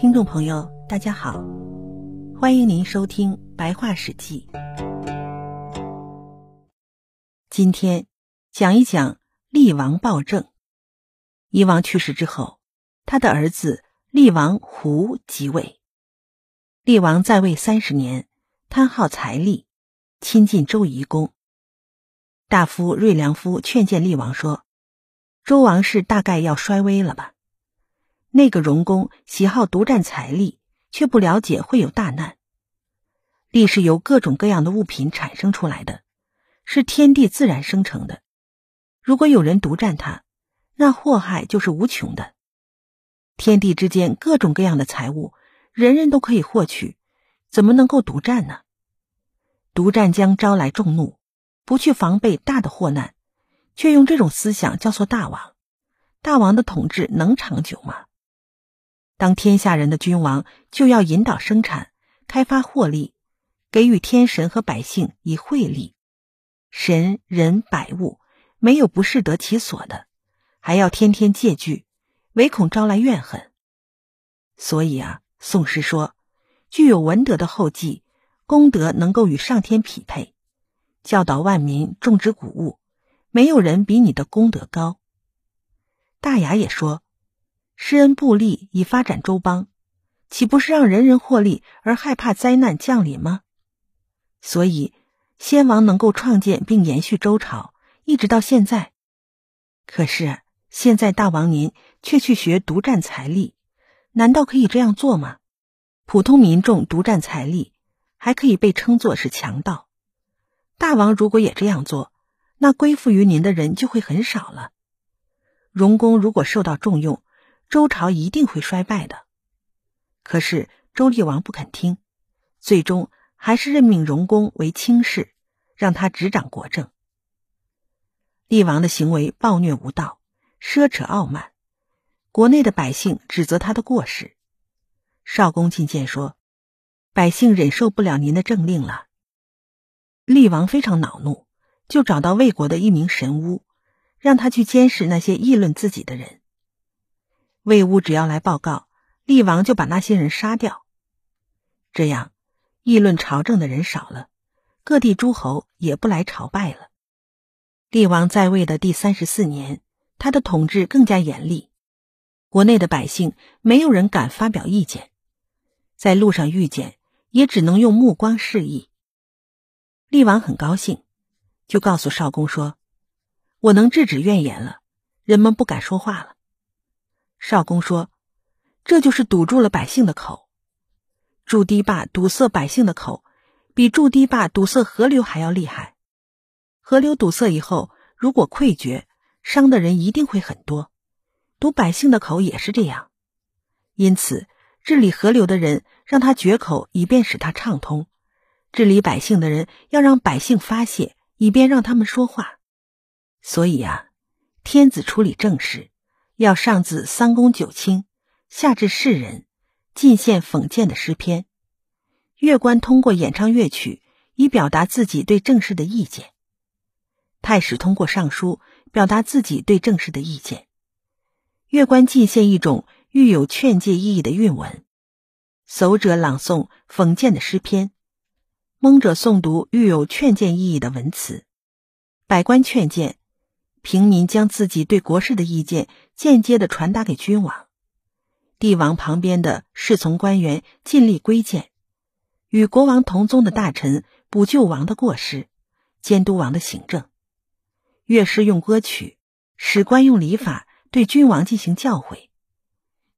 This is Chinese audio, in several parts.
听众朋友，大家好，欢迎您收听《白话史记》。今天讲一讲厉王暴政。夷王去世之后，他的儿子厉王胡即位。厉王在位三十年，贪好财力，亲近周夷公。大夫瑞良夫劝谏厉王说：“周王室大概要衰微了吧？”那个荣公喜好独占财力，却不了解会有大难。力是由各种各样的物品产生出来的，是天地自然生成的。如果有人独占它，那祸害就是无穷的。天地之间各种各样的财物，人人都可以获取，怎么能够独占呢？独占将招来众怒，不去防备大的祸难，却用这种思想叫做大王。大王的统治能长久吗？当天下人的君王就要引导生产，开发获利，给予天神和百姓以惠利，神人百物没有不适得其所的，还要天天戒惧，唯恐招来怨恨。所以啊，宋诗说，具有文德的后继，功德能够与上天匹配，教导万民种植谷物，没有人比你的功德高。大雅也说。施恩布利以发展周邦，岂不是让人人获利而害怕灾难降临吗？所以，先王能够创建并延续周朝，一直到现在。可是现在大王您却去学独占财力，难道可以这样做吗？普通民众独占财力，还可以被称作是强盗。大王如果也这样做，那归附于您的人就会很少了。荣公如果受到重用，周朝一定会衰败的，可是周厉王不肯听，最终还是任命荣公为卿士，让他执掌国政。厉王的行为暴虐无道，奢侈傲慢，国内的百姓指责他的过失。少公进谏说：“百姓忍受不了您的政令了。”厉王非常恼怒，就找到魏国的一名神巫，让他去监视那些议论自己的人。魏乌只要来报告，厉王就把那些人杀掉。这样，议论朝政的人少了，各地诸侯也不来朝拜了。厉王在位的第三十四年，他的统治更加严厉，国内的百姓没有人敢发表意见，在路上遇见也只能用目光示意。厉王很高兴，就告诉少公说：“我能制止怨言了，人们不敢说话了。”少公说：“这就是堵住了百姓的口。筑堤坝堵塞百姓的口，比筑堤坝堵塞河流还要厉害。河流堵塞以后，如果溃决，伤的人一定会很多。堵百姓的口也是这样。因此，治理河流的人让他决口，以便使他畅通；治理百姓的人要让百姓发泄，以便让他们说话。所以啊，天子处理政事。”要上自三公九卿，下至士人，进献讽谏的诗篇。乐官通过演唱乐曲，以表达自己对政事的意见。太史通过上书，表达自己对政事的意见。乐官进献一种寓有劝诫意义的韵文，叟者朗诵讽谏的诗篇，蒙者诵读寓有劝谏意义的文词。百官劝谏。平民将自己对国事的意见间接的传达给君王，帝王旁边的侍从官员尽力归谏，与国王同宗的大臣补救王的过失，监督王的行政。乐师用歌曲，史官用礼法对君王进行教诲，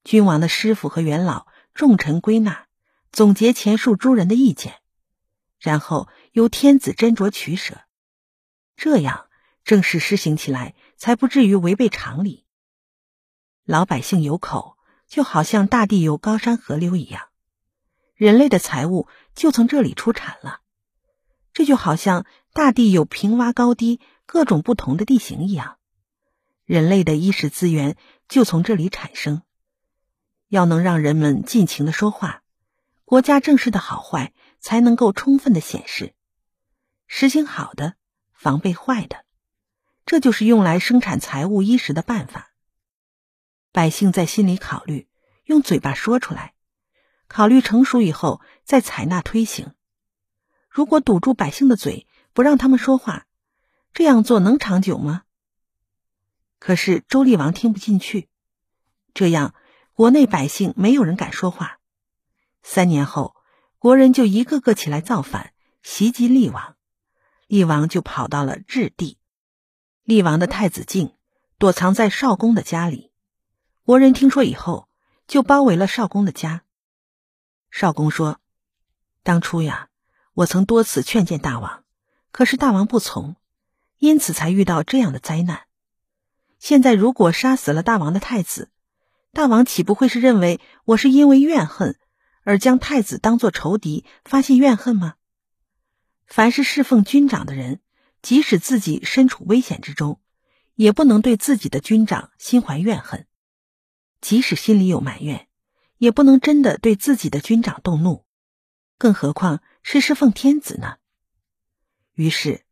君王的师傅和元老众臣归纳，总结前述诸人的意见，然后由天子斟酌取舍，这样。正式施行起来，才不至于违背常理。老百姓有口，就好像大地有高山河流一样，人类的财物就从这里出产了。这就好像大地有平洼高低、各种不同的地形一样，人类的衣食资源就从这里产生。要能让人们尽情的说话，国家政事的好坏才能够充分的显示。实行好的，防备坏的。这就是用来生产财物衣食的办法。百姓在心里考虑，用嘴巴说出来，考虑成熟以后再采纳推行。如果堵住百姓的嘴，不让他们说话，这样做能长久吗？可是周厉王听不进去，这样国内百姓没有人敢说话。三年后，国人就一个个起来造反，袭击厉王，厉王就跑到了质地。厉王的太子敬躲藏在少公的家里，国人听说以后，就包围了少公的家。少公说：“当初呀，我曾多次劝谏大王，可是大王不从，因此才遇到这样的灾难。现在如果杀死了大王的太子，大王岂不会是认为我是因为怨恨？”而将太子当作仇敌，发泄怨恨吗？凡是侍奉军长的人，即使自己身处危险之中，也不能对自己的军长心怀怨恨；即使心里有埋怨，也不能真的对自己的军长动怒。更何况是侍奉天子呢？于是，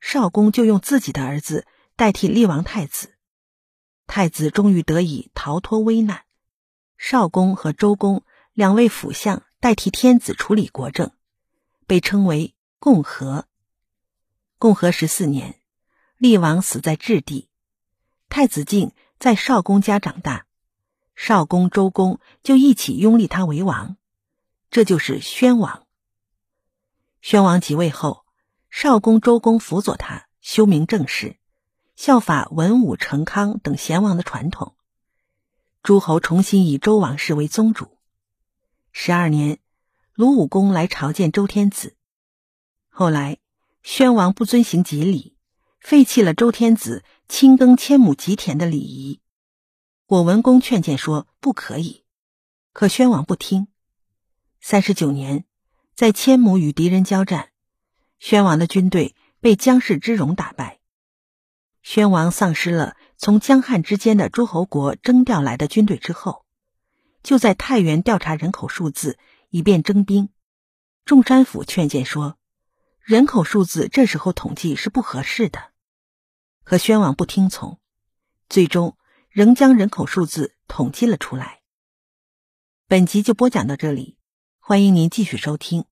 少公就用自己的儿子代替厉王太子，太子终于得以逃脱危难。少公和周公。两位辅相代替天子处理国政，被称为共和。共和十四年，厉王死在质地，太子敬在少公家长大，少公、周公就一起拥立他为王，这就是宣王。宣王即位后，少公、周公辅佐他修明正事，效法文武成康等贤王的传统，诸侯重新以周王室为宗主。十二年，鲁武公来朝见周天子。后来，宣王不遵行吉礼，废弃了周天子亲耕千亩吉田的礼仪。果文公劝谏说不可以，可宣王不听。三十九年，在千亩与敌人交战，宣王的军队被姜氏之戎打败，宣王丧失了从江汉之间的诸侯国征调来的军队之后。就在太原调查人口数字，以便征兵。众山府劝谏说，人口数字这时候统计是不合适的。可宣王不听从，最终仍将人口数字统计了出来。本集就播讲到这里，欢迎您继续收听。